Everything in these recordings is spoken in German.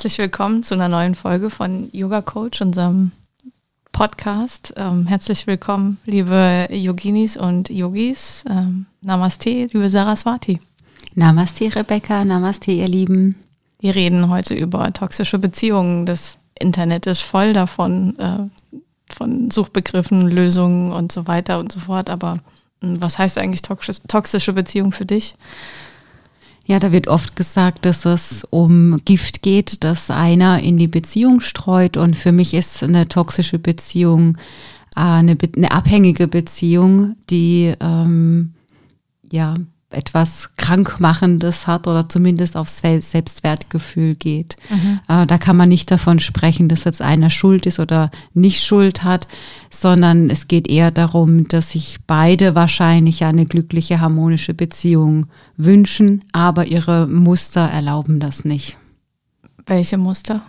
Herzlich willkommen zu einer neuen Folge von Yoga Coach, unserem Podcast. Ähm, herzlich willkommen, liebe Yoginis und Yogis. Ähm, Namaste, liebe Saraswati. Namaste, Rebecca. Namaste, ihr Lieben. Wir reden heute über toxische Beziehungen. Das Internet ist voll davon, äh, von Suchbegriffen, Lösungen und so weiter und so fort. Aber hm, was heißt eigentlich toxische Beziehung für dich? Ja, da wird oft gesagt, dass es um Gift geht, das einer in die Beziehung streut. Und für mich ist eine toxische Beziehung äh, eine, eine abhängige Beziehung, die ähm, ja etwas Krankmachendes hat oder zumindest aufs Selbstwertgefühl geht. Mhm. Äh, da kann man nicht davon sprechen, dass jetzt einer schuld ist oder nicht schuld hat, sondern es geht eher darum, dass sich beide wahrscheinlich eine glückliche, harmonische Beziehung wünschen, aber ihre Muster erlauben das nicht. Welche Muster?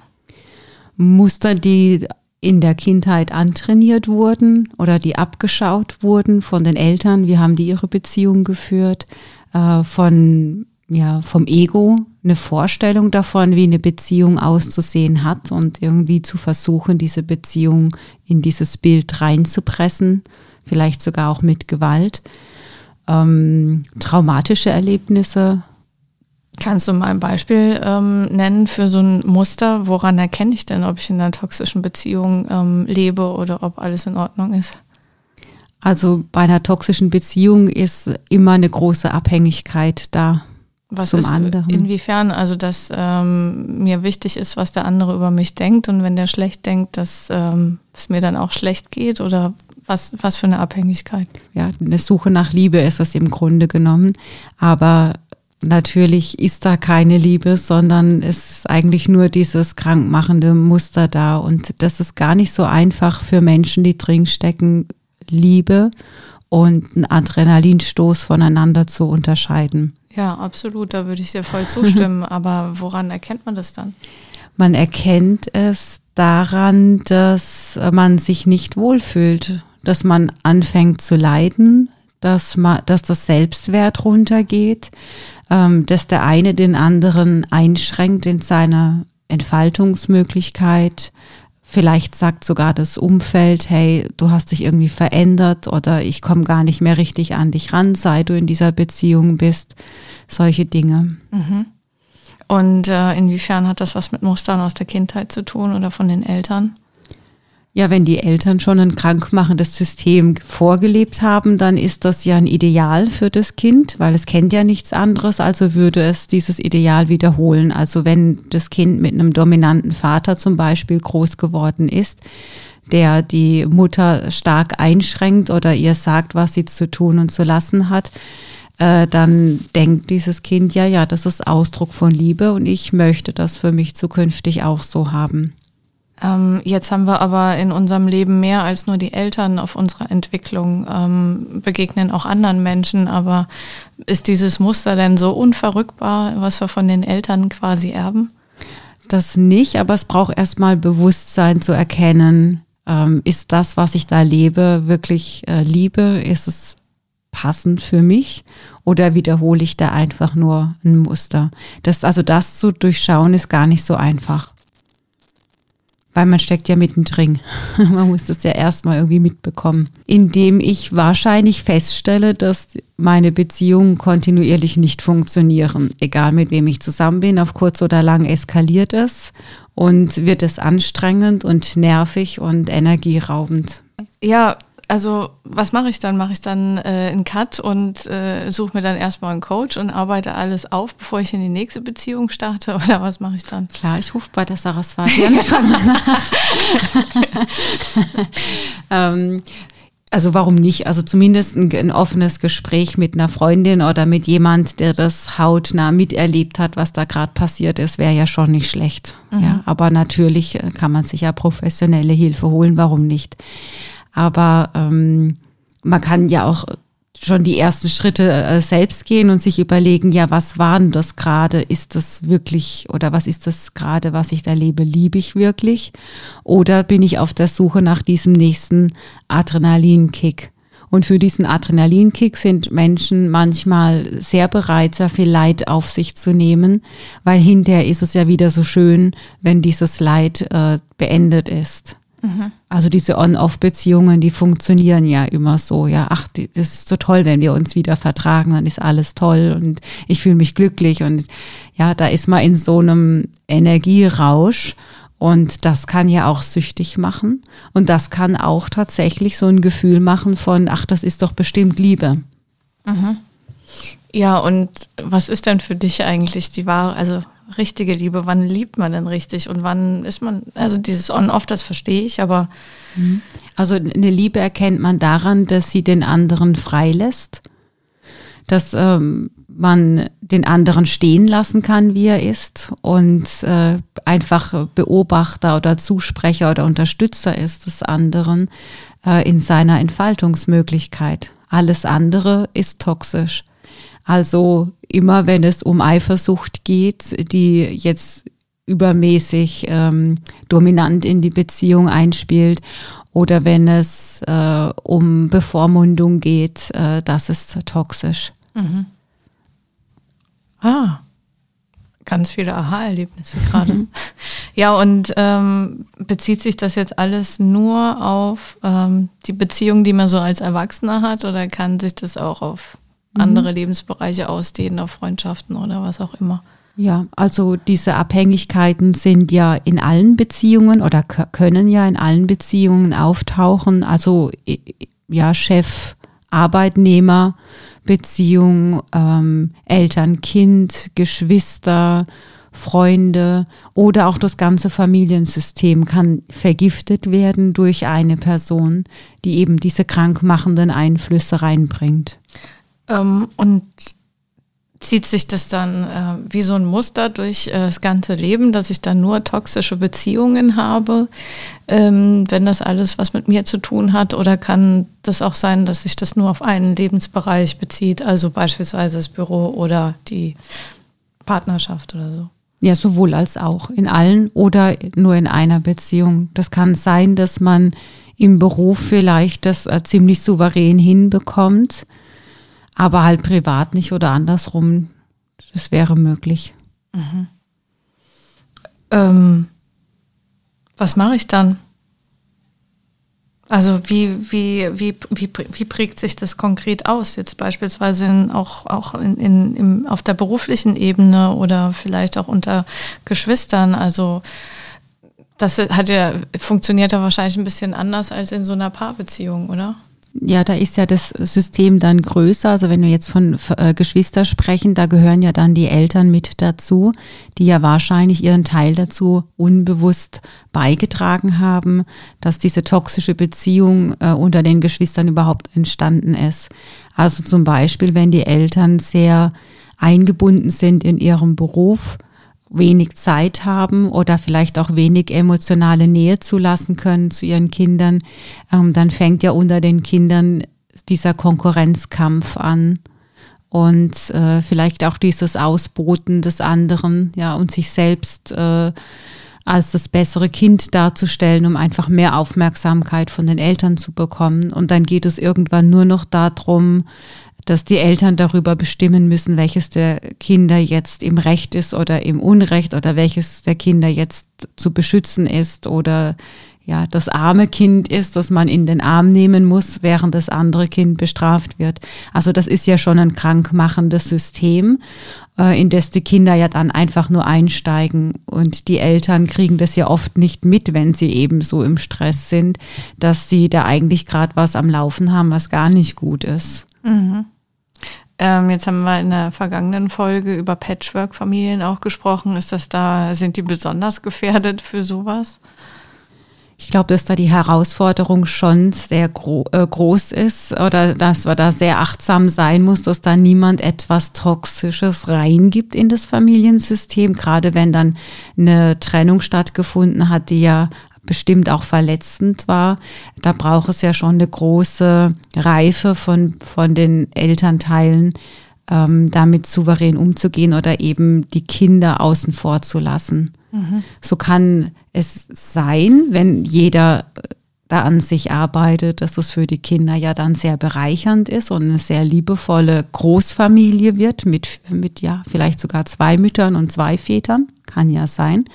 Muster, die in der Kindheit antrainiert wurden oder die abgeschaut wurden von den Eltern. Wie haben die ihre Beziehung geführt? Äh, von, ja, vom Ego eine Vorstellung davon, wie eine Beziehung auszusehen hat und irgendwie zu versuchen, diese Beziehung in dieses Bild reinzupressen, vielleicht sogar auch mit Gewalt. Ähm, traumatische Erlebnisse Kannst du mal ein Beispiel ähm, nennen für so ein Muster? Woran erkenne ich denn, ob ich in einer toxischen Beziehung ähm, lebe oder ob alles in Ordnung ist? Also bei einer toxischen Beziehung ist immer eine große Abhängigkeit da. Was zum ist, anderen. Inwiefern? Also, dass ähm, mir wichtig ist, was der andere über mich denkt und wenn der schlecht denkt, dass ähm, es mir dann auch schlecht geht oder was, was für eine Abhängigkeit? Ja, eine Suche nach Liebe ist es im Grunde genommen. Aber natürlich ist da keine Liebe, sondern es ist eigentlich nur dieses krankmachende Muster da. Und das ist gar nicht so einfach für Menschen, die drin stecken, Liebe und einen Adrenalinstoß voneinander zu unterscheiden. Ja, absolut, da würde ich dir voll zustimmen. Aber woran erkennt man das dann? Man erkennt es daran, dass man sich nicht wohlfühlt, dass man anfängt zu leiden, dass, man, dass das Selbstwert runtergeht, ähm, dass der eine den anderen einschränkt in seiner Entfaltungsmöglichkeit. Vielleicht sagt sogar das Umfeld, hey, du hast dich irgendwie verändert oder ich komme gar nicht mehr richtig an dich ran, seit du in dieser Beziehung bist. Solche Dinge. Mhm. Und äh, inwiefern hat das was mit Mustern aus der Kindheit zu tun oder von den Eltern? Ja, wenn die Eltern schon ein krankmachendes System vorgelebt haben, dann ist das ja ein Ideal für das Kind, weil es kennt ja nichts anderes, also würde es dieses Ideal wiederholen. Also wenn das Kind mit einem dominanten Vater zum Beispiel groß geworden ist, der die Mutter stark einschränkt oder ihr sagt, was sie zu tun und zu lassen hat, äh, dann denkt dieses Kind, ja, ja, das ist Ausdruck von Liebe und ich möchte das für mich zukünftig auch so haben. Ähm, jetzt haben wir aber in unserem Leben mehr als nur die Eltern auf unserer Entwicklung, ähm, begegnen auch anderen Menschen. Aber ist dieses Muster denn so unverrückbar, was wir von den Eltern quasi erben? Das nicht, aber es braucht erstmal Bewusstsein zu erkennen, ähm, ist das, was ich da lebe, wirklich äh, Liebe? Ist es passend für mich oder wiederhole ich da einfach nur ein Muster? Das, also das zu durchschauen ist gar nicht so einfach. Weil man steckt ja mittendrin. man muss das ja erstmal irgendwie mitbekommen. Indem ich wahrscheinlich feststelle, dass meine Beziehungen kontinuierlich nicht funktionieren. Egal mit wem ich zusammen bin, auf kurz oder lang eskaliert es und wird es anstrengend und nervig und energieraubend. Ja, also was mache ich dann? Mache ich dann äh, einen Cut und äh, suche mir dann erstmal einen Coach und arbeite alles auf, bevor ich in die nächste Beziehung starte? Oder was mache ich dann? Klar, ich rufe bei der Saraswati an. ähm, also warum nicht? Also zumindest ein, ein, offenes Gespräch mit einer Freundin oder mit jemand, der das hautnah miterlebt hat, was da gerade passiert ist, wäre ja schon nicht schlecht. Mhm. Ja, aber natürlich äh, kann man sich ja professionelle Hilfe holen. Warum nicht? Aber ähm, man kann ja auch schon die ersten Schritte äh, selbst gehen und sich überlegen, ja, was war denn das gerade? Ist das wirklich oder was ist das gerade, was ich da lebe? Liebe ich wirklich? Oder bin ich auf der Suche nach diesem nächsten Adrenalinkick? Und für diesen Adrenalinkick sind Menschen manchmal sehr bereit, sehr viel Leid auf sich zu nehmen, weil hinterher ist es ja wieder so schön, wenn dieses Leid äh, beendet ist. Mhm. Also diese On-Off-Beziehungen, die funktionieren ja immer so. Ja, ach, die, das ist so toll, wenn wir uns wieder vertragen, dann ist alles toll und ich fühle mich glücklich und ja, da ist man in so einem Energierausch und das kann ja auch süchtig machen und das kann auch tatsächlich so ein Gefühl machen von, ach, das ist doch bestimmt Liebe. Mhm. Ja, und was ist denn für dich eigentlich die wahre, also richtige Liebe? Wann liebt man denn richtig und wann ist man, also dieses On-Off, das verstehe ich, aber. Mhm. Also eine Liebe erkennt man daran, dass sie den anderen freilässt, dass ähm, man den anderen stehen lassen kann, wie er ist und äh, einfach Beobachter oder Zusprecher oder Unterstützer ist des anderen äh, in seiner Entfaltungsmöglichkeit. Alles andere ist toxisch. Also immer wenn es um Eifersucht geht, die jetzt übermäßig ähm, dominant in die Beziehung einspielt oder wenn es äh, um Bevormundung geht, äh, das ist toxisch. Mhm. Ah, ganz viele Aha-Erlebnisse gerade. Mhm. Ja, und ähm, bezieht sich das jetzt alles nur auf ähm, die Beziehung, die man so als Erwachsener hat, oder kann sich das auch auf Mhm. andere Lebensbereiche ausdehnen, auf Freundschaften oder was auch immer. Ja, also diese Abhängigkeiten sind ja in allen Beziehungen oder können ja in allen Beziehungen auftauchen. Also ja, Chef, Arbeitnehmer, Beziehung, ähm, Eltern, Kind, Geschwister, Freunde oder auch das ganze Familiensystem kann vergiftet werden durch eine Person, die eben diese krankmachenden Einflüsse reinbringt. Ähm, und zieht sich das dann äh, wie so ein Muster durch äh, das ganze Leben, dass ich dann nur toxische Beziehungen habe, ähm, wenn das alles was mit mir zu tun hat? Oder kann das auch sein, dass sich das nur auf einen Lebensbereich bezieht, also beispielsweise das Büro oder die Partnerschaft oder so? Ja, sowohl als auch in allen oder nur in einer Beziehung. Das kann sein, dass man im Beruf vielleicht das äh, ziemlich souverän hinbekommt aber halt privat nicht oder andersrum. Das wäre möglich. Mhm. Ähm, was mache ich dann? Also wie, wie, wie, wie, wie prägt sich das konkret aus? Jetzt beispielsweise in, auch, auch in, in, im, auf der beruflichen Ebene oder vielleicht auch unter Geschwistern. Also das hat ja, funktioniert ja wahrscheinlich ein bisschen anders als in so einer Paarbeziehung, oder? Ja, da ist ja das System dann größer. Also wenn wir jetzt von äh, Geschwister sprechen, da gehören ja dann die Eltern mit dazu, die ja wahrscheinlich ihren Teil dazu unbewusst beigetragen haben, dass diese toxische Beziehung äh, unter den Geschwistern überhaupt entstanden ist. Also zum Beispiel, wenn die Eltern sehr eingebunden sind in ihrem Beruf, wenig Zeit haben oder vielleicht auch wenig emotionale Nähe zulassen können zu ihren Kindern, ähm, dann fängt ja unter den Kindern dieser Konkurrenzkampf an und äh, vielleicht auch dieses Ausboten des anderen, ja, und sich selbst äh, als das bessere Kind darzustellen, um einfach mehr Aufmerksamkeit von den Eltern zu bekommen. Und dann geht es irgendwann nur noch darum, dass die Eltern darüber bestimmen müssen, welches der Kinder jetzt im Recht ist oder im Unrecht oder welches der Kinder jetzt zu beschützen ist oder ja, das arme Kind ist, das man in den Arm nehmen muss, während das andere Kind bestraft wird. Also das ist ja schon ein krankmachendes System, äh, in das die Kinder ja dann einfach nur einsteigen und die Eltern kriegen das ja oft nicht mit, wenn sie eben so im Stress sind, dass sie da eigentlich gerade was am Laufen haben, was gar nicht gut ist. Mhm. Ähm, jetzt haben wir in der vergangenen Folge über Patchwork-Familien auch gesprochen. Ist das da, sind die besonders gefährdet für sowas? Ich glaube, dass da die Herausforderung schon sehr gro äh, groß ist oder dass man da sehr achtsam sein muss, dass da niemand etwas Toxisches reingibt in das Familiensystem, gerade wenn dann eine Trennung stattgefunden hat, die ja bestimmt auch verletzend war. Da braucht es ja schon eine große Reife von, von den Elternteilen, ähm, damit souverän umzugehen oder eben die Kinder außen vor zu lassen. Mhm. So kann es sein, wenn jeder da an sich arbeitet, dass es für die Kinder ja dann sehr bereichernd ist und eine sehr liebevolle Großfamilie wird mit, mit ja, vielleicht sogar zwei Müttern und zwei Vätern. Kann ja sein.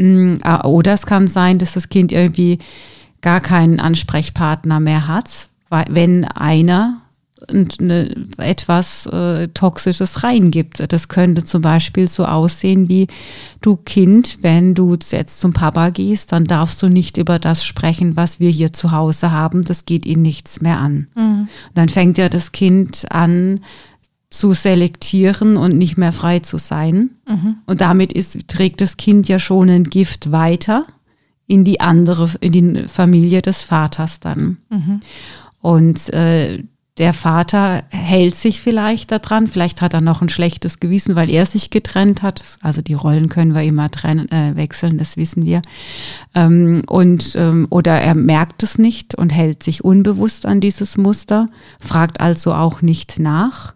Mm, ah, oder es kann sein, dass das Kind irgendwie gar keinen Ansprechpartner mehr hat, wenn einer eine, etwas äh, Toxisches reingibt. Das könnte zum Beispiel so aussehen wie, du Kind, wenn du jetzt zum Papa gehst, dann darfst du nicht über das sprechen, was wir hier zu Hause haben. Das geht ihn nichts mehr an. Mhm. Dann fängt ja das Kind an, zu selektieren und nicht mehr frei zu sein. Mhm. Und damit ist, trägt das Kind ja schon ein Gift weiter in die andere, in die Familie des Vaters dann. Mhm. Und äh, der Vater hält sich vielleicht daran, vielleicht hat er noch ein schlechtes Gewissen, weil er sich getrennt hat. Also die Rollen können wir immer trennen, äh, wechseln, das wissen wir. Ähm, und ähm, oder er merkt es nicht und hält sich unbewusst an dieses Muster, fragt also auch nicht nach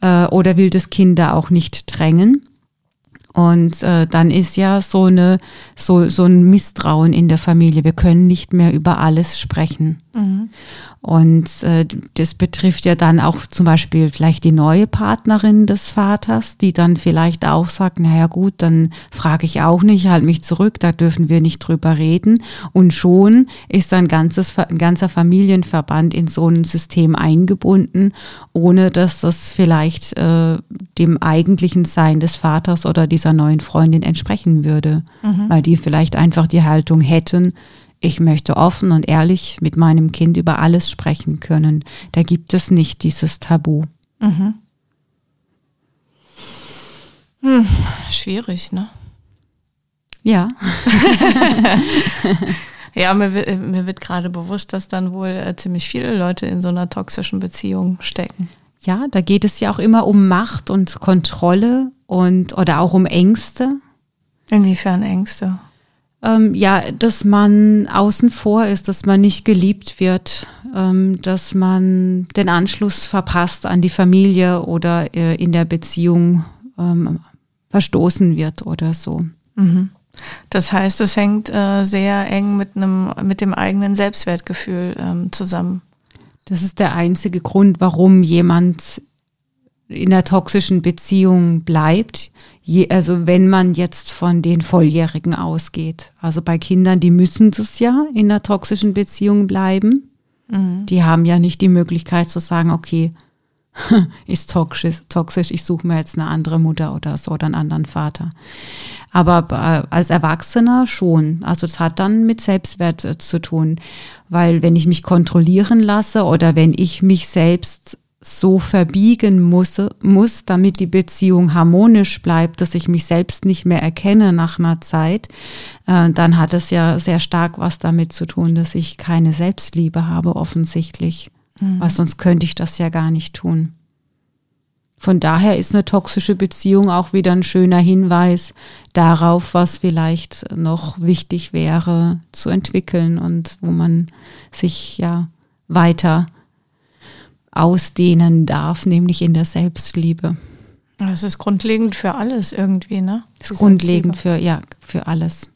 äh, oder will das Kind da auch nicht drängen. Und äh, dann ist ja so eine so so ein Misstrauen in der Familie. Wir können nicht mehr über alles sprechen. Mhm. Und äh, das betrifft ja dann auch zum Beispiel vielleicht die neue Partnerin des Vaters, die dann vielleicht auch sagt, naja gut, dann frage ich auch nicht, halt mich zurück, da dürfen wir nicht drüber reden. Und schon ist ein, ganzes, ein ganzer Familienverband in so ein System eingebunden, ohne dass das vielleicht äh, dem eigentlichen Sein des Vaters oder dieser neuen Freundin entsprechen würde, mhm. weil die vielleicht einfach die Haltung hätten, ich möchte offen und ehrlich mit meinem Kind über alles sprechen können. Da gibt es nicht dieses Tabu. Mhm. Hm, schwierig, ne? Ja. ja, mir, mir wird gerade bewusst, dass dann wohl äh, ziemlich viele Leute in so einer toxischen Beziehung stecken. Ja, da geht es ja auch immer um Macht und Kontrolle und oder auch um Ängste. Inwiefern Ängste? ähm, ja, dass man außen vor ist, dass man nicht geliebt wird, ähm, dass man den Anschluss verpasst an die Familie oder äh, in der Beziehung ähm, verstoßen wird oder so. Mhm. Das heißt, es hängt äh, sehr eng mit einem, mit dem eigenen Selbstwertgefühl ähm, zusammen. Das ist der einzige Grund, warum jemand in der toxischen Beziehung bleibt. Je, also wenn man jetzt von den Volljährigen ausgeht. Also bei Kindern, die müssen das ja in der toxischen Beziehung bleiben. Mhm. Die haben ja nicht die Möglichkeit zu sagen, okay, ist toxisch, toxisch, ich suche mir jetzt eine andere Mutter oder so oder einen anderen Vater. Aber als Erwachsener schon. Also es hat dann mit Selbstwert äh, zu tun, weil wenn ich mich kontrollieren lasse oder wenn ich mich selbst so verbiegen muss, muss, damit die Beziehung harmonisch bleibt, dass ich mich selbst nicht mehr erkenne nach einer Zeit, äh, dann hat es ja sehr stark was damit zu tun, dass ich keine Selbstliebe habe, offensichtlich. Mhm. Weil sonst könnte ich das ja gar nicht tun. Von daher ist eine toxische Beziehung auch wieder ein schöner Hinweis darauf, was vielleicht noch wichtig wäre zu entwickeln und wo man sich ja weiter ausdehnen darf, nämlich in der Selbstliebe. Das ist grundlegend für alles irgendwie, ne? Das ist grundlegend für, ja, für alles.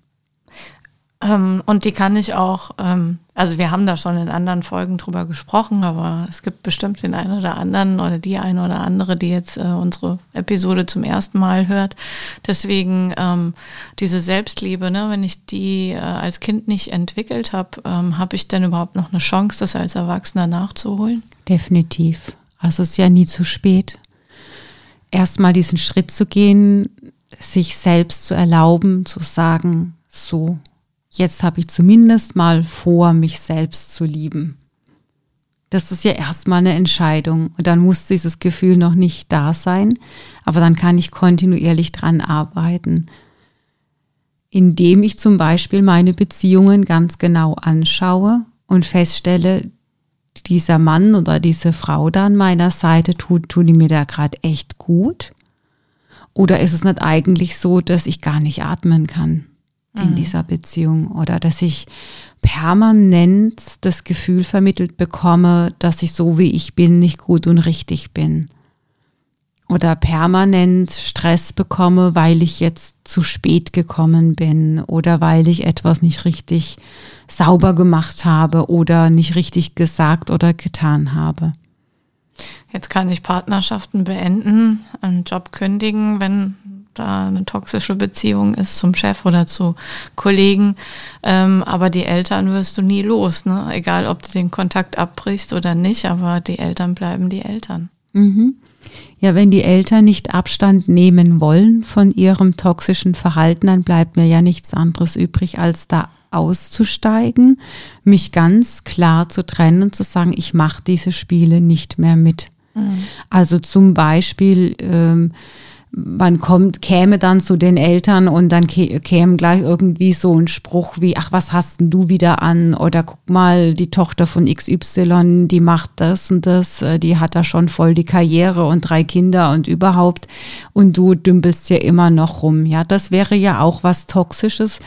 Ähm, und die kann ich auch ähm, also wir haben da schon in anderen Folgen drüber gesprochen, aber es gibt bestimmt den einen oder anderen oder die eine oder andere, die jetzt äh, unsere Episode zum ersten Mal hört. Deswegen ähm, diese Selbstliebe, ne, wenn ich die äh, als Kind nicht entwickelt habe, ähm, habe ich denn überhaupt noch eine Chance, das als Erwachsener nachzuholen? Definitiv. Also es ist ja nie zu spät. Erstmal diesen Schritt zu gehen, sich selbst zu erlauben, zu sagen, so, jetzt habe ich zumindest mal vor, mich selbst zu lieben. Das ist ja erstmal eine Entscheidung und dann muss dieses Gefühl noch nicht da sein, aber dann kann ich kontinuierlich dran arbeiten, indem ich zum Beispiel meine Beziehungen ganz genau anschaue und feststelle, dieser Mann oder diese Frau da an meiner Seite tut, tun die mir da gerade echt gut? Oder ist es nicht eigentlich so, dass ich gar nicht atmen kann? In mhm. dieser Beziehung oder dass ich permanent das Gefühl vermittelt bekomme, dass ich so wie ich bin nicht gut und richtig bin. Oder permanent Stress bekomme, weil ich jetzt zu spät gekommen bin oder weil ich etwas nicht richtig sauber gemacht habe oder nicht richtig gesagt oder getan habe. Jetzt kann ich Partnerschaften beenden, einen Job kündigen, wenn da eine toxische Beziehung ist zum Chef oder zu Kollegen. Ähm, aber die Eltern wirst du nie los, ne? Egal, ob du den Kontakt abbrichst oder nicht, aber die Eltern bleiben die Eltern. Mhm. Ja, wenn die Eltern nicht Abstand nehmen wollen von ihrem toxischen Verhalten, dann bleibt mir ja nichts anderes übrig, als da auszusteigen, mich ganz klar zu trennen und zu sagen, ich mache diese Spiele nicht mehr mit. Mhm. Also zum Beispiel ähm, man kommt, käme dann zu den Eltern und dann käme gleich irgendwie so ein Spruch wie, ach, was hast denn du wieder an? Oder guck mal, die Tochter von XY, die macht das und das, äh, die hat da schon voll die Karriere und drei Kinder und überhaupt. Und du dümpelst ja immer noch rum. Ja, das wäre ja auch was Toxisches.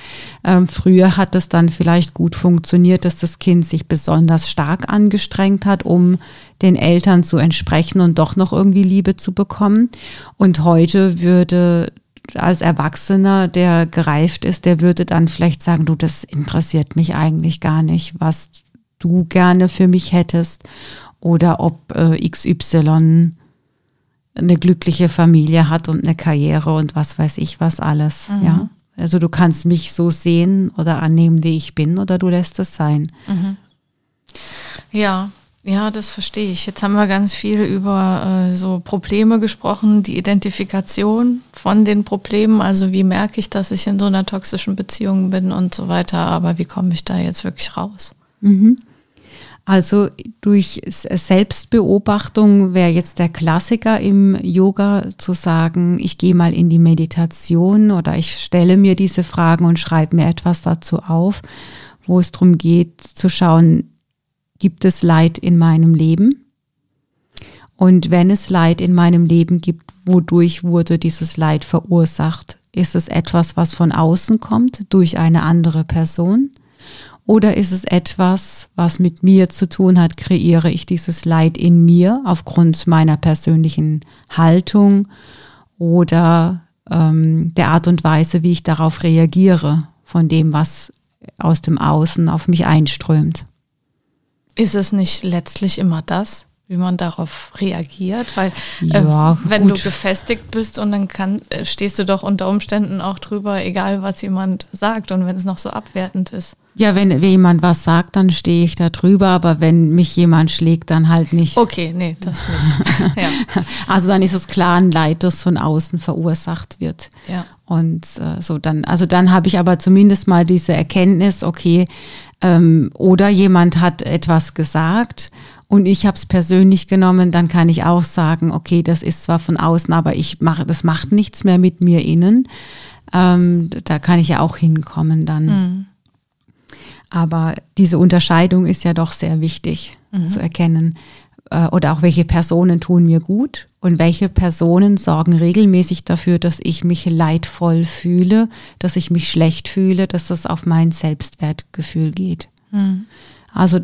Ähm, früher hat es dann vielleicht gut funktioniert, dass das Kind sich besonders stark angestrengt hat, um den Eltern zu entsprechen und doch noch irgendwie Liebe zu bekommen. Und heute würde als Erwachsener, der gereift ist, der würde dann vielleicht sagen, du, das interessiert mich eigentlich gar nicht, was du gerne für mich hättest oder ob äh, XY eine glückliche Familie hat und eine Karriere und was weiß ich was alles, mhm. ja. Also du kannst mich so sehen oder annehmen, wie ich bin, oder du lässt es sein. Mhm. Ja, ja, das verstehe ich. Jetzt haben wir ganz viel über äh, so Probleme gesprochen, die Identifikation von den Problemen. Also wie merke ich, dass ich in so einer toxischen Beziehung bin und so weiter. Aber wie komme ich da jetzt wirklich raus? Mhm. Also durch Selbstbeobachtung wäre jetzt der Klassiker im Yoga zu sagen, ich gehe mal in die Meditation oder ich stelle mir diese Fragen und schreibe mir etwas dazu auf, wo es darum geht zu schauen, gibt es Leid in meinem Leben? Und wenn es Leid in meinem Leben gibt, wodurch wurde dieses Leid verursacht? Ist es etwas, was von außen kommt, durch eine andere Person? Oder ist es etwas, was mit mir zu tun hat? Kreiere ich dieses Leid in mir aufgrund meiner persönlichen Haltung oder ähm, der Art und Weise, wie ich darauf reagiere, von dem, was aus dem Außen auf mich einströmt? Ist es nicht letztlich immer das, wie man darauf reagiert? Weil äh, ja, äh, wenn gut. du gefestigt bist und dann kann, äh, stehst du doch unter Umständen auch drüber, egal was jemand sagt und wenn es noch so abwertend ist. Ja, wenn, wenn jemand was sagt, dann stehe ich da drüber, aber wenn mich jemand schlägt, dann halt nicht. Okay, nee, das nicht. ja. Also dann ist es klar ein Leid, das von außen verursacht wird. Ja. Und äh, so dann, also dann habe ich aber zumindest mal diese Erkenntnis, okay, ähm, oder jemand hat etwas gesagt und ich habe es persönlich genommen, dann kann ich auch sagen, okay, das ist zwar von außen, aber ich mache, das macht nichts mehr mit mir innen. Ähm, da kann ich ja auch hinkommen dann. Mhm. Aber diese Unterscheidung ist ja doch sehr wichtig mhm. zu erkennen. Äh, oder auch welche Personen tun mir gut und welche Personen sorgen regelmäßig dafür, dass ich mich leidvoll fühle, dass ich mich schlecht fühle, dass das auf mein Selbstwertgefühl geht. Mhm. Also,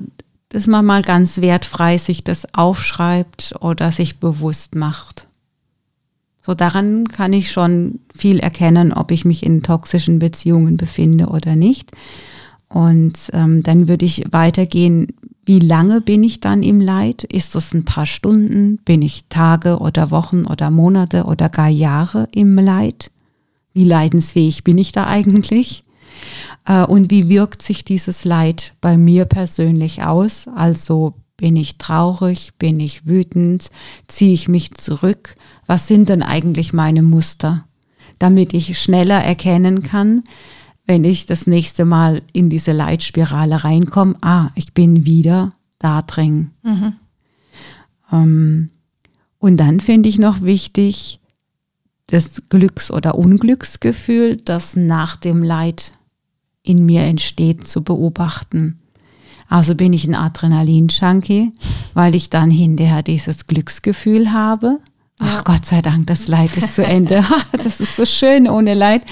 dass man mal ganz wertfrei sich das aufschreibt oder sich bewusst macht. So daran kann ich schon viel erkennen, ob ich mich in toxischen Beziehungen befinde oder nicht. Und ähm, dann würde ich weitergehen, wie lange bin ich dann im Leid? Ist es ein paar Stunden? Bin ich Tage oder Wochen oder Monate oder gar Jahre im Leid? Wie leidensfähig bin ich da eigentlich? Äh, und wie wirkt sich dieses Leid bei mir persönlich aus? Also bin ich traurig? Bin ich wütend? Ziehe ich mich zurück? Was sind denn eigentlich meine Muster? Damit ich schneller erkennen kann, wenn ich das nächste Mal in diese Leitspirale reinkomme, ah, ich bin wieder da drin. Mhm. Ähm, und dann finde ich noch wichtig, das Glücks- oder Unglücksgefühl, das nach dem Leid in mir entsteht, zu beobachten. Also bin ich ein Adrenalin-Junkie, weil ich dann hinterher dieses Glücksgefühl habe. Ach. Gott sei Dank, das Leid ist zu Ende. das ist so schön ohne Leid.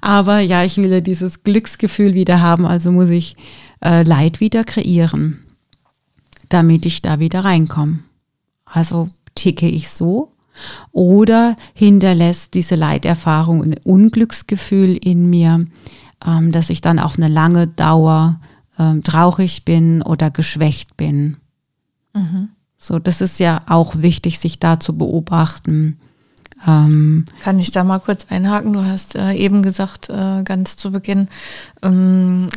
Aber ja, ich will dieses Glücksgefühl wieder haben, also muss ich äh, Leid wieder kreieren, damit ich da wieder reinkomme. Also ticke ich so oder hinterlässt diese Leiterfahrung ein Unglücksgefühl in mir, ähm, dass ich dann auf eine lange Dauer ähm, traurig bin oder geschwächt bin. Mhm. So, das ist ja auch wichtig, sich da zu beobachten. Ähm, Kann ich da mal kurz einhaken? Du hast äh, eben gesagt, äh, ganz zu Beginn, ähm,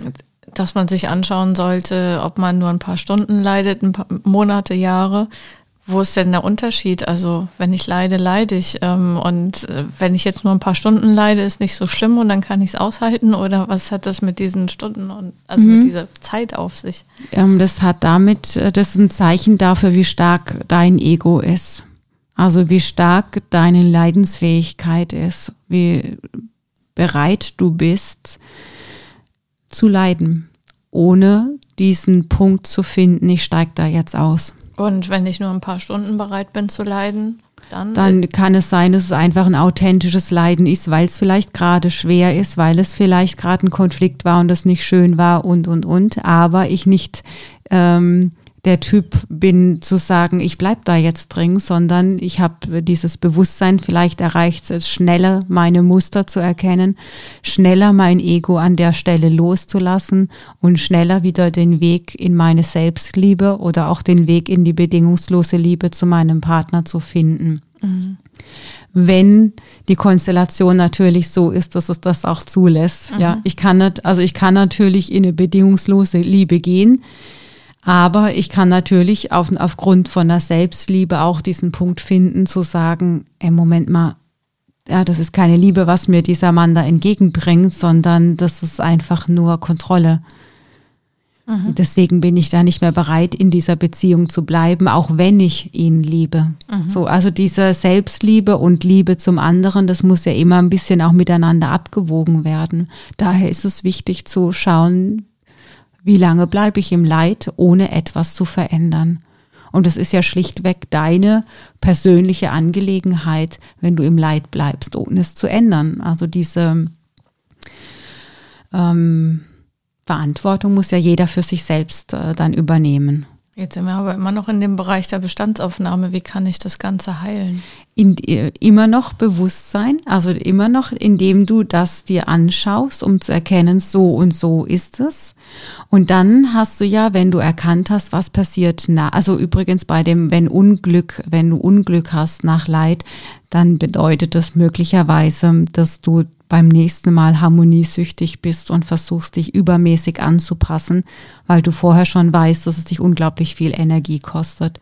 dass man sich anschauen sollte, ob man nur ein paar Stunden leidet, ein paar Monate, Jahre. Wo ist denn der Unterschied? Also wenn ich leide, leide ich. Ähm, und äh, wenn ich jetzt nur ein paar Stunden leide, ist nicht so schlimm und dann kann ich es aushalten. Oder was hat das mit diesen Stunden und also mhm. mit dieser Zeit auf sich? Ähm, das hat damit, äh, das ist ein Zeichen dafür, wie stark dein Ego ist. Also wie stark deine Leidensfähigkeit ist, wie bereit du bist zu leiden, ohne diesen Punkt zu finden, ich steige da jetzt aus. Und wenn ich nur ein paar Stunden bereit bin zu leiden, dann, dann kann es sein, dass es einfach ein authentisches Leiden ist, weil es vielleicht gerade schwer ist, weil es vielleicht gerade ein Konflikt war und es nicht schön war und, und, und, aber ich nicht ähm, der Typ bin zu sagen, ich bleib da jetzt drin, sondern ich habe dieses Bewusstsein, vielleicht erreicht es schneller, meine Muster zu erkennen, schneller mein Ego an der Stelle loszulassen und schneller wieder den Weg in meine Selbstliebe oder auch den Weg in die bedingungslose Liebe zu meinem Partner zu finden. Mhm. Wenn die Konstellation natürlich so ist, dass es das auch zulässt. Mhm. Ja, ich kann nicht, also ich kann natürlich in eine bedingungslose Liebe gehen aber ich kann natürlich auf, aufgrund von der Selbstliebe auch diesen Punkt finden, zu sagen, ey, Moment mal, ja, das ist keine Liebe, was mir dieser Mann da entgegenbringt, sondern das ist einfach nur Kontrolle. Mhm. Deswegen bin ich da nicht mehr bereit, in dieser Beziehung zu bleiben, auch wenn ich ihn liebe. Mhm. So, also diese Selbstliebe und Liebe zum anderen, das muss ja immer ein bisschen auch miteinander abgewogen werden. Daher ist es wichtig zu schauen, wie lange bleibe ich im Leid, ohne etwas zu verändern? Und es ist ja schlichtweg deine persönliche Angelegenheit, wenn du im Leid bleibst, ohne es zu ändern. Also diese ähm, Verantwortung muss ja jeder für sich selbst äh, dann übernehmen. Jetzt sind wir aber immer noch in dem Bereich der Bestandsaufnahme. Wie kann ich das Ganze heilen? In, immer noch Bewusstsein, also immer noch, indem du das dir anschaust, um zu erkennen, so und so ist es. Und dann hast du ja, wenn du erkannt hast, was passiert, na, also übrigens bei dem, wenn Unglück, wenn du Unglück hast nach Leid, dann bedeutet das möglicherweise, dass du beim nächsten Mal harmoniesüchtig bist und versuchst dich übermäßig anzupassen, weil du vorher schon weißt, dass es dich unglaublich viel Energie kostet.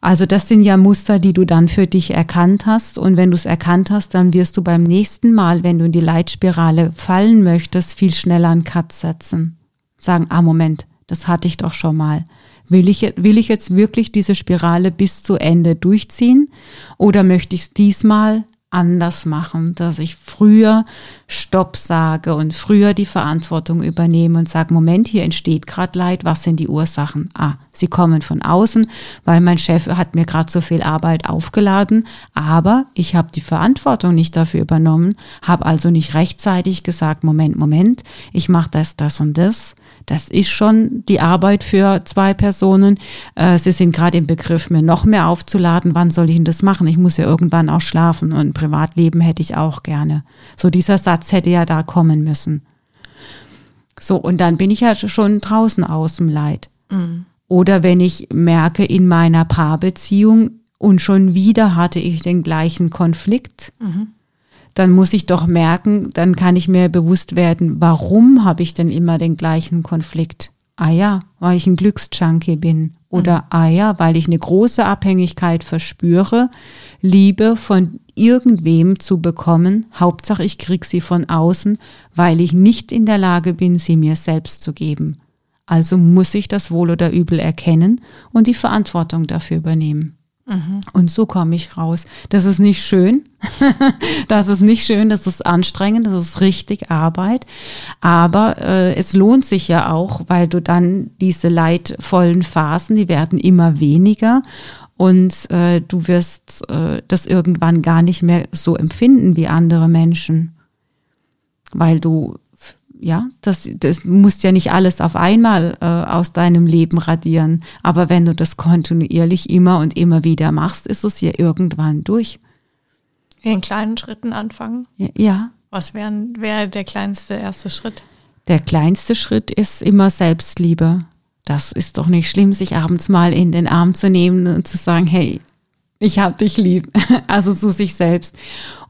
Also das sind ja Muster, die du dann für dich erkannt hast. Und wenn du es erkannt hast, dann wirst du beim nächsten Mal, wenn du in die Leitspirale fallen möchtest, viel schneller einen Cut setzen. Sagen, ah Moment, das hatte ich doch schon mal. Will ich, will ich jetzt wirklich diese Spirale bis zu Ende durchziehen oder möchte ich es diesmal anders machen, dass ich früher Stopp sage und früher die Verantwortung übernehme und sage, Moment, hier entsteht gerade Leid, was sind die Ursachen? Ah, sie kommen von außen, weil mein Chef hat mir gerade so viel Arbeit aufgeladen, aber ich habe die Verantwortung nicht dafür übernommen, habe also nicht rechtzeitig gesagt, Moment, Moment, ich mache das, das und das. Das ist schon die Arbeit für zwei Personen. Äh, sie sind gerade im Begriff, mir noch mehr aufzuladen. Wann soll ich denn das machen? Ich muss ja irgendwann auch schlafen und Privatleben hätte ich auch gerne. So dieser Satz hätte ja da kommen müssen. So, und dann bin ich ja schon draußen aus dem Leid. Mhm. Oder wenn ich merke in meiner Paarbeziehung und schon wieder hatte ich den gleichen Konflikt, mhm. dann muss ich doch merken, dann kann ich mir bewusst werden, warum habe ich denn immer den gleichen Konflikt? Ah ja, weil ich ein Glücksjunkie bin. Oder mhm. ja, weil ich eine große Abhängigkeit verspüre, Liebe von irgendwem zu bekommen. Hauptsache, ich krieg sie von außen, weil ich nicht in der Lage bin, sie mir selbst zu geben. Also muss ich das Wohl oder Übel erkennen und die Verantwortung dafür übernehmen. Und so komme ich raus. Das ist nicht schön. das ist nicht schön, das ist anstrengend, das ist richtig Arbeit. Aber äh, es lohnt sich ja auch, weil du dann diese leidvollen Phasen, die werden immer weniger. Und äh, du wirst äh, das irgendwann gar nicht mehr so empfinden wie andere Menschen. Weil du ja, das, das musst ja nicht alles auf einmal äh, aus deinem Leben radieren. Aber wenn du das kontinuierlich immer und immer wieder machst, ist es ja irgendwann durch. In kleinen Schritten anfangen? Ja. Was wäre wär der kleinste erste Schritt? Der kleinste Schritt ist immer Selbstliebe. Das ist doch nicht schlimm, sich abends mal in den Arm zu nehmen und zu sagen, hey, ich hab dich lieb. Also zu sich selbst.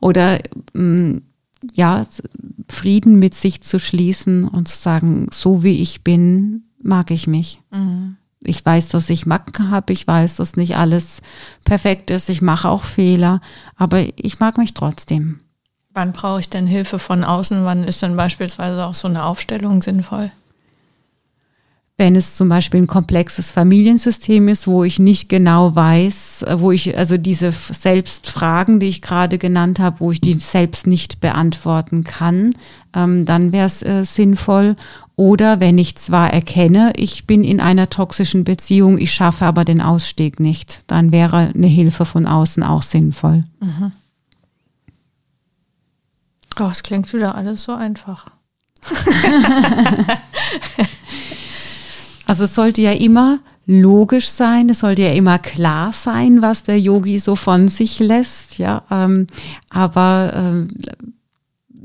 Oder mh, mm, ja, Frieden mit sich zu schließen und zu sagen, so wie ich bin, mag ich mich. Mhm. Ich weiß, dass ich Macken habe, ich weiß, dass nicht alles perfekt ist, ich mache auch Fehler, aber ich mag mich trotzdem. Wann brauche ich denn Hilfe von außen? Wann ist denn beispielsweise auch so eine Aufstellung sinnvoll? Wenn es zum Beispiel ein komplexes Familiensystem ist, wo ich nicht genau weiß, wo ich also diese Selbstfragen, die ich gerade genannt habe, wo ich die selbst nicht beantworten kann, ähm, dann wäre es äh, sinnvoll. Oder wenn ich zwar erkenne, ich bin in einer toxischen Beziehung, ich schaffe aber den Ausstieg nicht, dann wäre eine Hilfe von außen auch sinnvoll. Mhm. Oh, es klingt wieder alles so einfach. Also es sollte ja immer logisch sein, es sollte ja immer klar sein, was der Yogi so von sich lässt, ja. Ähm, aber ähm,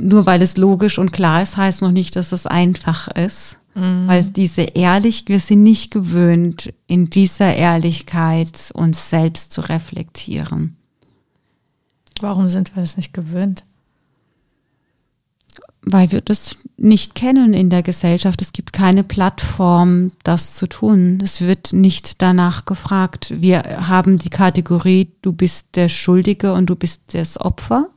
nur weil es logisch und klar ist, heißt noch nicht, dass es einfach ist. Mhm. Weil diese Ehrlich, wir sind nicht gewöhnt, in dieser Ehrlichkeit uns selbst zu reflektieren. Warum sind wir es nicht gewöhnt? Weil wir das nicht kennen in der Gesellschaft. Es gibt keine Plattform, das zu tun. Es wird nicht danach gefragt. Wir haben die Kategorie, du bist der Schuldige und du bist das Opfer.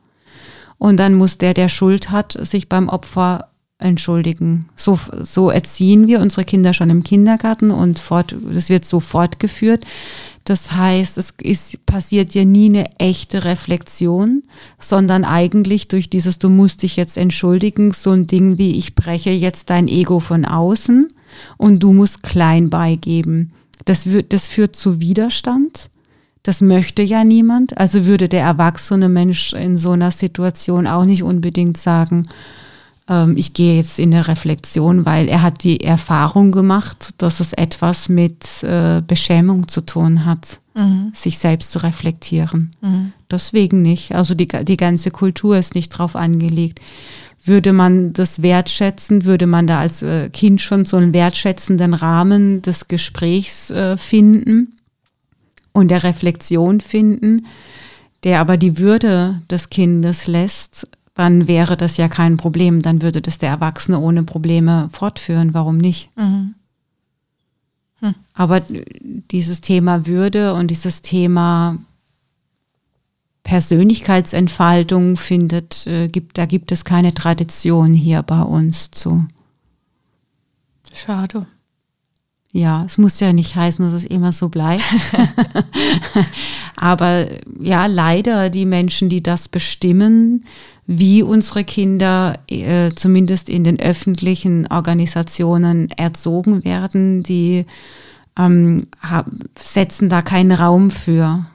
Und dann muss der, der Schuld hat, sich beim Opfer entschuldigen. So, so erziehen wir unsere Kinder schon im Kindergarten und fort, das wird so fortgeführt. Das heißt, es ist, passiert ja nie eine echte Reflexion, sondern eigentlich durch dieses, du musst dich jetzt entschuldigen, so ein Ding wie, ich breche jetzt dein Ego von außen und du musst klein beigeben. Das, wird, das führt zu Widerstand. Das möchte ja niemand. Also würde der erwachsene Mensch in so einer Situation auch nicht unbedingt sagen, ich gehe jetzt in eine Reflexion, weil er hat die Erfahrung gemacht, dass es etwas mit äh, Beschämung zu tun hat, mhm. sich selbst zu reflektieren. Mhm. Deswegen nicht. Also die, die ganze Kultur ist nicht drauf angelegt. Würde man das wertschätzen, würde man da als äh, Kind schon so einen wertschätzenden Rahmen des Gesprächs äh, finden und der Reflexion finden, der aber die Würde des Kindes lässt, dann wäre das ja kein Problem. Dann würde das der Erwachsene ohne Probleme fortführen. Warum nicht? Mhm. Hm. Aber dieses Thema Würde und dieses Thema Persönlichkeitsentfaltung findet, äh, gibt, da gibt es keine Tradition hier bei uns zu. Schade. Ja, es muss ja nicht heißen, dass es immer so bleibt. Aber ja, leider die Menschen, die das bestimmen, wie unsere Kinder äh, zumindest in den öffentlichen Organisationen erzogen werden, die ähm, setzen da keinen Raum für.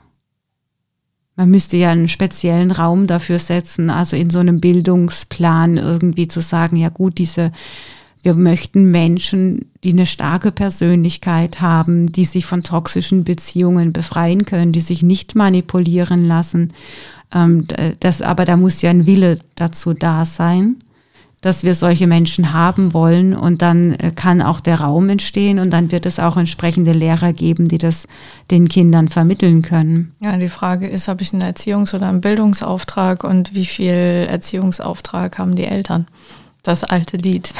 Man müsste ja einen speziellen Raum dafür setzen, also in so einem Bildungsplan irgendwie zu sagen, ja gut, diese wir möchten Menschen, die eine starke Persönlichkeit haben, die sich von toxischen Beziehungen befreien können, die sich nicht manipulieren lassen. Ähm, das, aber da muss ja ein Wille dazu da sein, dass wir solche Menschen haben wollen und dann äh, kann auch der Raum entstehen und dann wird es auch entsprechende Lehrer geben, die das den Kindern vermitteln können. Ja, die Frage ist, habe ich einen Erziehungs- oder einen Bildungsauftrag und wie viel Erziehungsauftrag haben die Eltern? Das alte Lied.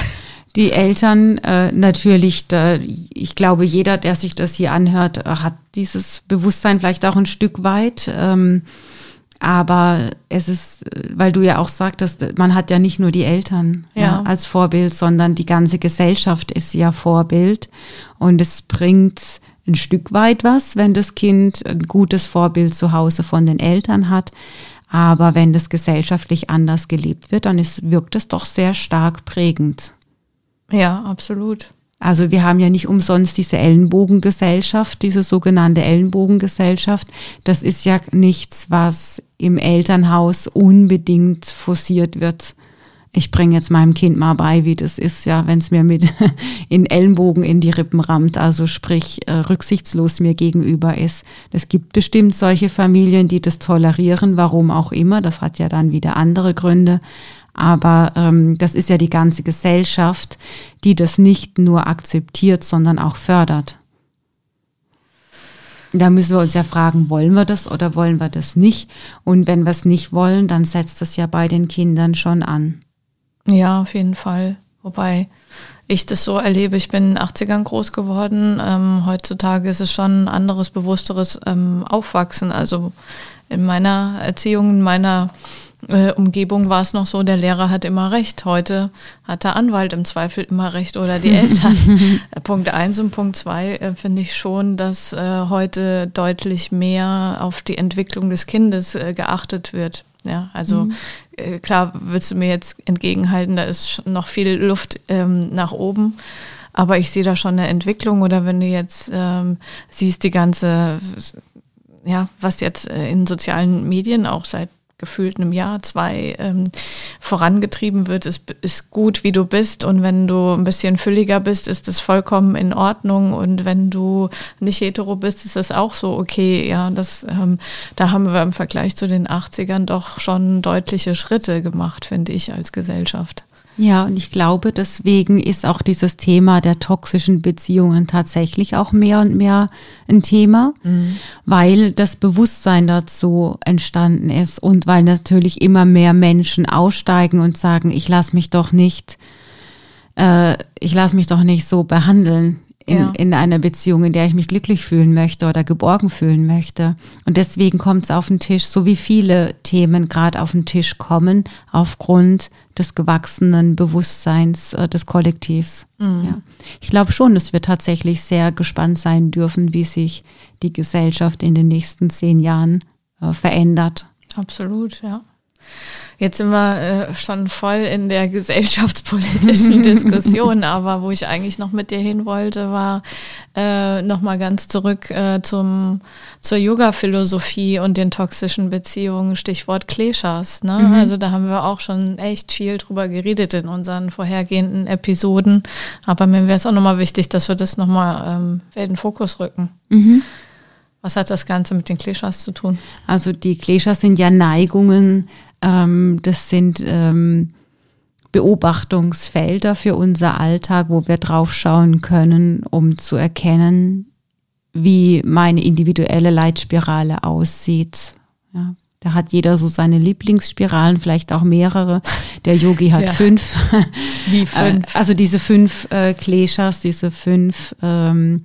Die Eltern äh, natürlich, da, ich glaube, jeder, der sich das hier anhört, hat dieses Bewusstsein vielleicht auch ein Stück weit. Ähm, aber es ist, weil du ja auch sagtest, man hat ja nicht nur die Eltern ja. Ja, als Vorbild, sondern die ganze Gesellschaft ist ja Vorbild. Und es bringt ein Stück weit was, wenn das Kind ein gutes Vorbild zu Hause von den Eltern hat. Aber wenn das gesellschaftlich anders gelebt wird, dann ist, wirkt es doch sehr stark prägend. Ja, absolut. Also wir haben ja nicht umsonst diese Ellenbogengesellschaft, diese sogenannte Ellenbogengesellschaft. Das ist ja nichts, was im Elternhaus unbedingt forciert wird. Ich bringe jetzt meinem Kind mal bei, wie das ist, ja, wenn es mir mit in Ellenbogen in die Rippen rammt, also sprich äh, rücksichtslos mir gegenüber ist. Es gibt bestimmt solche Familien, die das tolerieren, warum auch immer. Das hat ja dann wieder andere Gründe. Aber ähm, das ist ja die ganze Gesellschaft, die das nicht nur akzeptiert, sondern auch fördert. Da müssen wir uns ja fragen, wollen wir das oder wollen wir das nicht? Und wenn wir es nicht wollen, dann setzt das ja bei den Kindern schon an. Ja, auf jeden Fall. Wobei ich das so erlebe, ich bin in den 80ern groß geworden. Ähm, heutzutage ist es schon ein anderes, bewussteres ähm, Aufwachsen. Also in meiner Erziehung, in meiner äh, Umgebung war es noch so, der Lehrer hat immer recht. Heute hat der Anwalt im Zweifel immer recht oder die Eltern. Äh, Punkt eins und Punkt zwei äh, finde ich schon, dass äh, heute deutlich mehr auf die Entwicklung des Kindes äh, geachtet wird. Ja, also mhm. Äh, klar willst du mir jetzt entgegenhalten, da ist noch viel Luft ähm, nach oben. Aber ich sehe da schon eine Entwicklung oder wenn du jetzt ähm, siehst, die ganze, ja, was jetzt in sozialen Medien auch seit gefühlt einem Jahr, zwei ähm, vorangetrieben wird, ist, ist gut, wie du bist. Und wenn du ein bisschen fülliger bist, ist das vollkommen in Ordnung. Und wenn du nicht hetero bist, ist das auch so okay. Ja, das, ähm, da haben wir im Vergleich zu den 80ern doch schon deutliche Schritte gemacht, finde ich, als Gesellschaft. Ja, und ich glaube, deswegen ist auch dieses Thema der toxischen Beziehungen tatsächlich auch mehr und mehr ein Thema, mhm. weil das Bewusstsein dazu entstanden ist und weil natürlich immer mehr Menschen aussteigen und sagen, ich lasse mich doch nicht, äh, ich lasse mich doch nicht so behandeln in, ja. in einer Beziehung, in der ich mich glücklich fühlen möchte oder geborgen fühlen möchte. Und deswegen kommt es auf den Tisch, so wie viele Themen gerade auf den Tisch kommen, aufgrund des gewachsenen Bewusstseins äh, des Kollektivs. Mhm. Ja. Ich glaube schon, dass wir tatsächlich sehr gespannt sein dürfen, wie sich die Gesellschaft in den nächsten zehn Jahren äh, verändert. Absolut, ja. Jetzt sind wir äh, schon voll in der gesellschaftspolitischen Diskussion, aber wo ich eigentlich noch mit dir hin wollte, war äh, nochmal ganz zurück äh, zum, zur Yoga-Philosophie und den toxischen Beziehungen, Stichwort Kleshas. Ne? Mhm. Also da haben wir auch schon echt viel drüber geredet in unseren vorhergehenden Episoden. Aber mir wäre es auch nochmal wichtig, dass wir das nochmal ähm, in den Fokus rücken. Mhm. Was hat das Ganze mit den Kleshas zu tun? Also die Kleshas sind ja Neigungen, ähm, das sind ähm, Beobachtungsfelder für unser Alltag, wo wir drauf schauen können, um zu erkennen, wie meine individuelle Leitspirale aussieht. Ja, da hat jeder so seine Lieblingsspiralen, vielleicht auch mehrere. Der Yogi hat ja. fünf. Wie fünf? Also diese fünf äh, Kleshas, diese fünf ähm,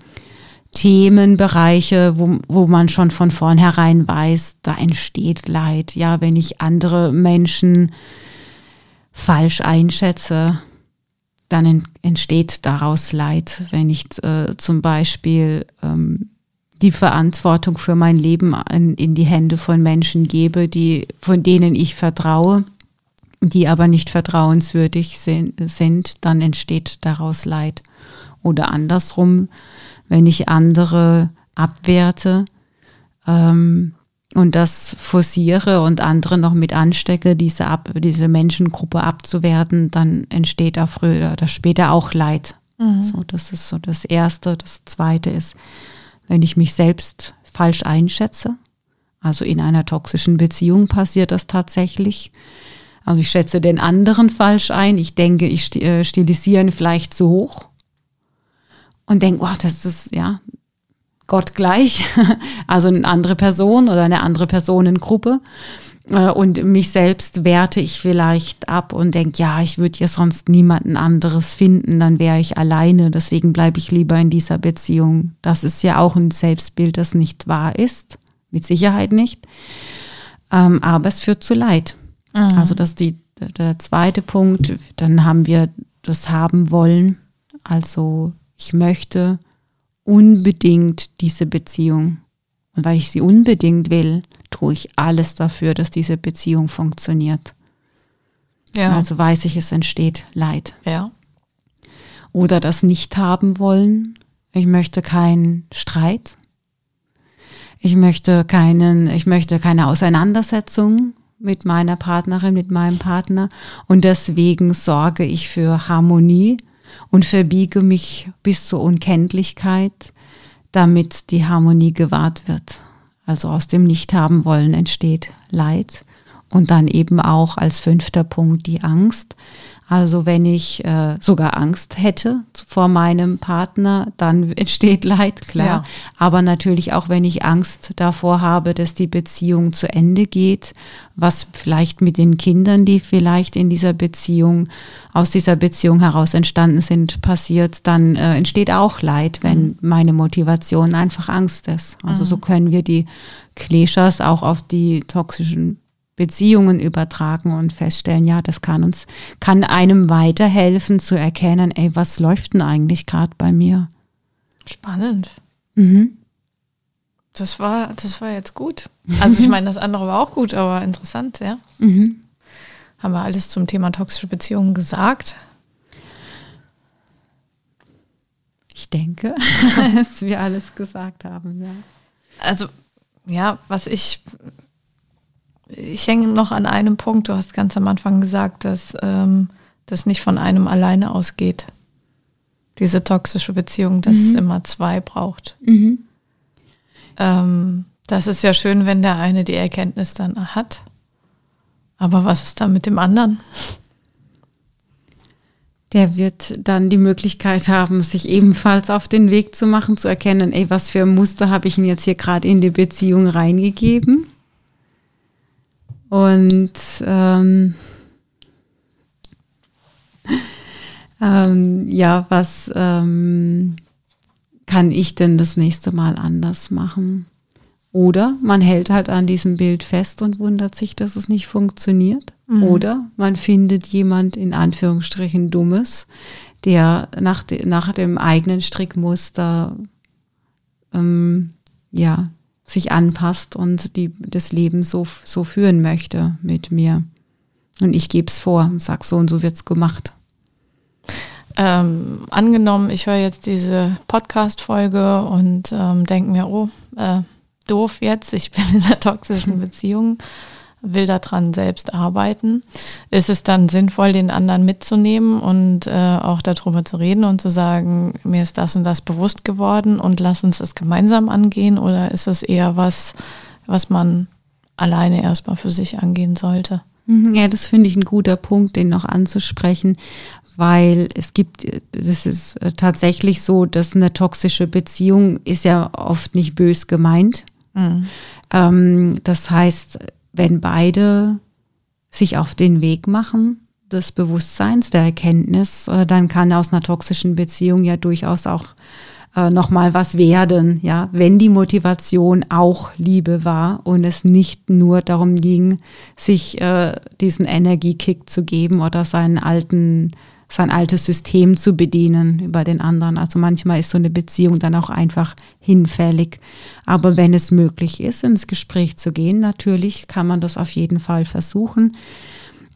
Themenbereiche, wo, wo man schon von vornherein weiß, da entsteht Leid. Ja, wenn ich andere Menschen falsch einschätze, dann entsteht daraus Leid. Wenn ich äh, zum Beispiel ähm, die Verantwortung für mein Leben in, in die Hände von Menschen gebe, die, von denen ich vertraue, die aber nicht vertrauenswürdig sind, sind dann entsteht daraus Leid. Oder andersrum, wenn ich andere abwerte ähm, und das forciere und andere noch mit anstecke, diese, Ab diese Menschengruppe abzuwerten, dann entsteht da früher oder später auch Leid. Mhm. So, das ist so das Erste. Das Zweite ist, wenn ich mich selbst falsch einschätze, also in einer toxischen Beziehung passiert das tatsächlich, Also ich schätze den anderen falsch ein. Ich denke, ich äh, stilisiere ihn vielleicht zu hoch und denke, oh, das ist ja Gott gleich, also eine andere Person oder eine andere Personengruppe. Äh, und mich selbst werte ich vielleicht ab und denke, ja, ich würde ja sonst niemanden anderes finden, dann wäre ich alleine, deswegen bleibe ich lieber in dieser Beziehung. Das ist ja auch ein Selbstbild, das nicht wahr ist, mit Sicherheit nicht, ähm, aber es führt zu Leid. Mhm. Also das ist die, der zweite Punkt, dann haben wir das haben wollen, also ich möchte unbedingt diese Beziehung. Und weil ich sie unbedingt will, tue ich alles dafür, dass diese Beziehung funktioniert. Ja. Also weiß ich, es entsteht Leid. Ja. Oder das nicht haben wollen. Ich möchte keinen Streit. Ich möchte keinen, ich möchte keine Auseinandersetzung mit meiner Partnerin, mit meinem Partner. Und deswegen sorge ich für Harmonie und verbiege mich bis zur Unkenntlichkeit, damit die Harmonie gewahrt wird. Also aus dem Nicht-Haben wollen entsteht Leid und dann eben auch als fünfter Punkt die Angst. Also wenn ich äh, sogar Angst hätte vor meinem Partner, dann entsteht Leid, klar. Ja. Aber natürlich auch, wenn ich Angst davor habe, dass die Beziehung zu Ende geht, was vielleicht mit den Kindern, die vielleicht in dieser Beziehung, aus dieser Beziehung heraus entstanden sind, passiert, dann äh, entsteht auch Leid, wenn mhm. meine Motivation einfach Angst ist. Also mhm. so können wir die Klischees auch auf die toxischen Beziehungen übertragen und feststellen, ja, das kann uns, kann einem weiterhelfen zu erkennen, ey, was läuft denn eigentlich gerade bei mir? Spannend. Mhm. Das war, das war jetzt gut. Also ich meine, das andere war auch gut, aber interessant, ja. Mhm. Haben wir alles zum Thema toxische Beziehungen gesagt? Ich denke, dass wir alles gesagt haben, ja. Also, ja, was ich ich hänge noch an einem Punkt. Du hast ganz am Anfang gesagt, dass ähm, das nicht von einem alleine ausgeht. Diese toxische Beziehung, dass mhm. es immer zwei braucht. Mhm. Ähm, das ist ja schön, wenn der eine die Erkenntnis dann hat. Aber was ist dann mit dem anderen? Der wird dann die Möglichkeit haben, sich ebenfalls auf den Weg zu machen, zu erkennen, ey, was für ein Muster habe ich ihn jetzt hier gerade in die Beziehung reingegeben? Und ähm, ähm, ja, was ähm, kann ich denn das nächste Mal anders machen? Oder man hält halt an diesem Bild fest und wundert sich, dass es nicht funktioniert. Mhm. Oder man findet jemand in Anführungsstrichen Dummes, der nach, de, nach dem eigenen Strickmuster ähm, ja, sich anpasst und die, das Leben so, so führen möchte mit mir. Und ich gebe es vor und sage, so und so wird es gemacht. Ähm, angenommen, ich höre jetzt diese Podcast-Folge und ähm, denke mir, oh, äh, doof jetzt, ich bin in einer toxischen Beziehung will daran selbst arbeiten. Ist es dann sinnvoll, den anderen mitzunehmen und äh, auch darüber zu reden und zu sagen, mir ist das und das bewusst geworden und lass uns das gemeinsam angehen? Oder ist es eher was, was man alleine erstmal für sich angehen sollte? Mhm, ja, das finde ich ein guter Punkt, den noch anzusprechen, weil es gibt, das ist äh, tatsächlich so, dass eine toxische Beziehung ist ja oft nicht bös gemeint. Mhm. Ähm, das heißt, wenn beide sich auf den Weg machen des Bewusstseins, der Erkenntnis, äh, dann kann aus einer toxischen Beziehung ja durchaus auch äh, nochmal was werden, ja, wenn die Motivation auch Liebe war und es nicht nur darum ging, sich äh, diesen Energiekick zu geben oder seinen alten sein altes System zu bedienen über den anderen. Also manchmal ist so eine Beziehung dann auch einfach hinfällig. Aber wenn es möglich ist, ins Gespräch zu gehen, natürlich kann man das auf jeden Fall versuchen.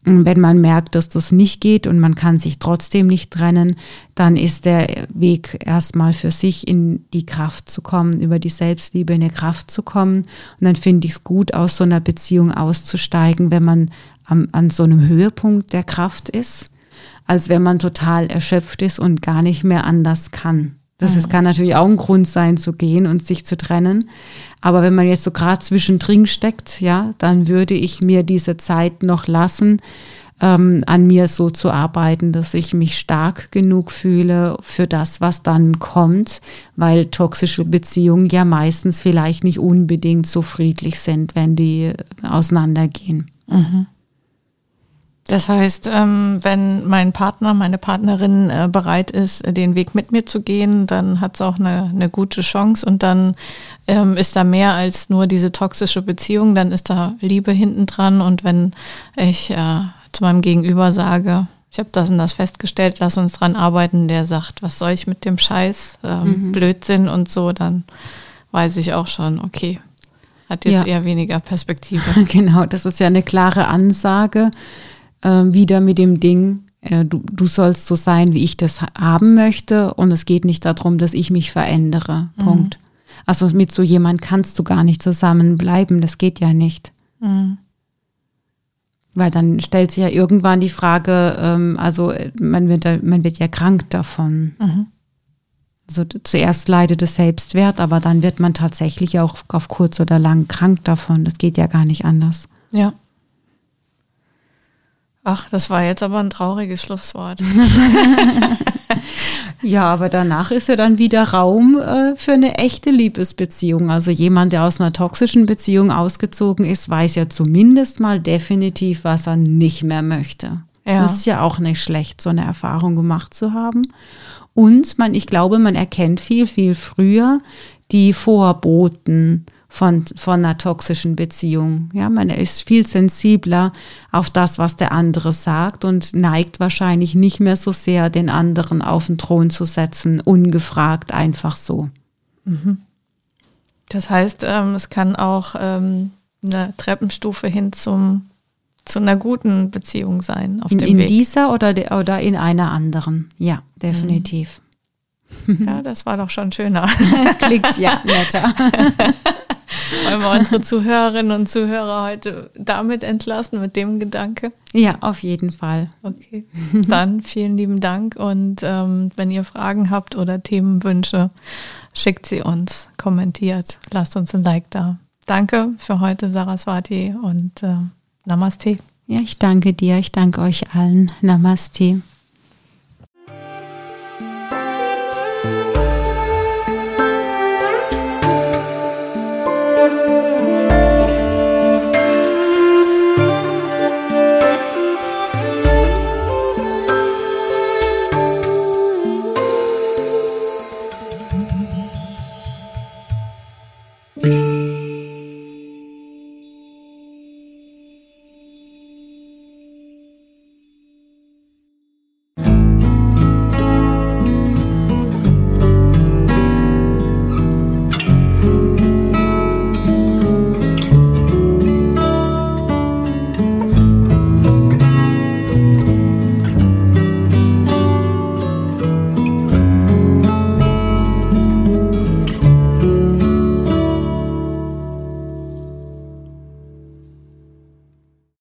Wenn man merkt, dass das nicht geht und man kann sich trotzdem nicht trennen, dann ist der Weg erstmal für sich in die Kraft zu kommen, über die Selbstliebe in die Kraft zu kommen. Und dann finde ich es gut, aus so einer Beziehung auszusteigen, wenn man am, an so einem Höhepunkt der Kraft ist als wenn man total erschöpft ist und gar nicht mehr anders kann. Das ist, kann natürlich auch ein Grund sein, zu gehen und sich zu trennen. Aber wenn man jetzt so gerade zwischendrin steckt, ja, dann würde ich mir diese Zeit noch lassen, ähm, an mir so zu arbeiten, dass ich mich stark genug fühle für das, was dann kommt, weil toxische Beziehungen ja meistens vielleicht nicht unbedingt so friedlich sind, wenn die auseinandergehen. Mhm. Das heißt, ähm, wenn mein Partner, meine Partnerin äh, bereit ist, den Weg mit mir zu gehen, dann hat es auch eine, eine gute Chance und dann ähm, ist da mehr als nur diese toxische Beziehung, dann ist da Liebe hinten dran und wenn ich äh, zu meinem Gegenüber sage, ich habe das und das festgestellt, lass uns dran arbeiten, der sagt, was soll ich mit dem Scheiß, ähm, mhm. Blödsinn und so, dann weiß ich auch schon, okay, hat jetzt ja. eher weniger Perspektive. genau, das ist ja eine klare Ansage äh, wieder mit dem Ding, äh, du, du sollst so sein, wie ich das haben möchte und es geht nicht darum, dass ich mich verändere. Mhm. Punkt. Also mit so jemand kannst du gar nicht zusammenbleiben, das geht ja nicht. Mhm. Weil dann stellt sich ja irgendwann die Frage, ähm, also man wird, man wird ja krank davon. Mhm. Also zuerst leidet es Selbstwert, aber dann wird man tatsächlich auch auf kurz oder lang krank davon. Das geht ja gar nicht anders. Ja. Ach, das war jetzt aber ein trauriges Schlusswort. ja, aber danach ist ja dann wieder Raum äh, für eine echte Liebesbeziehung. Also jemand, der aus einer toxischen Beziehung ausgezogen ist, weiß ja zumindest mal definitiv, was er nicht mehr möchte. Ja. Das ist ja auch nicht schlecht, so eine Erfahrung gemacht zu haben. Und man, ich glaube, man erkennt viel, viel früher die Vorboten von, von einer toxischen Beziehung. Ja, man ist viel sensibler auf das, was der andere sagt und neigt wahrscheinlich nicht mehr so sehr, den anderen auf den Thron zu setzen, ungefragt einfach so. Mhm. Das heißt, ähm, es kann auch ähm, eine Treppenstufe hin zum zu einer guten Beziehung sein auf in, dem in Weg. In dieser oder, de, oder in einer anderen. Ja, definitiv. Ja, das war doch schon schöner. Das klingt ja netter. Wollen wir unsere Zuhörerinnen und Zuhörer heute damit entlassen, mit dem Gedanke? Ja, auf jeden Fall. Okay. Dann vielen lieben Dank und ähm, wenn ihr Fragen habt oder Themenwünsche, schickt sie uns, kommentiert, lasst uns ein Like da. Danke für heute, Saraswati und äh, Namaste. Ja, ich danke dir, ich danke euch allen. Namaste.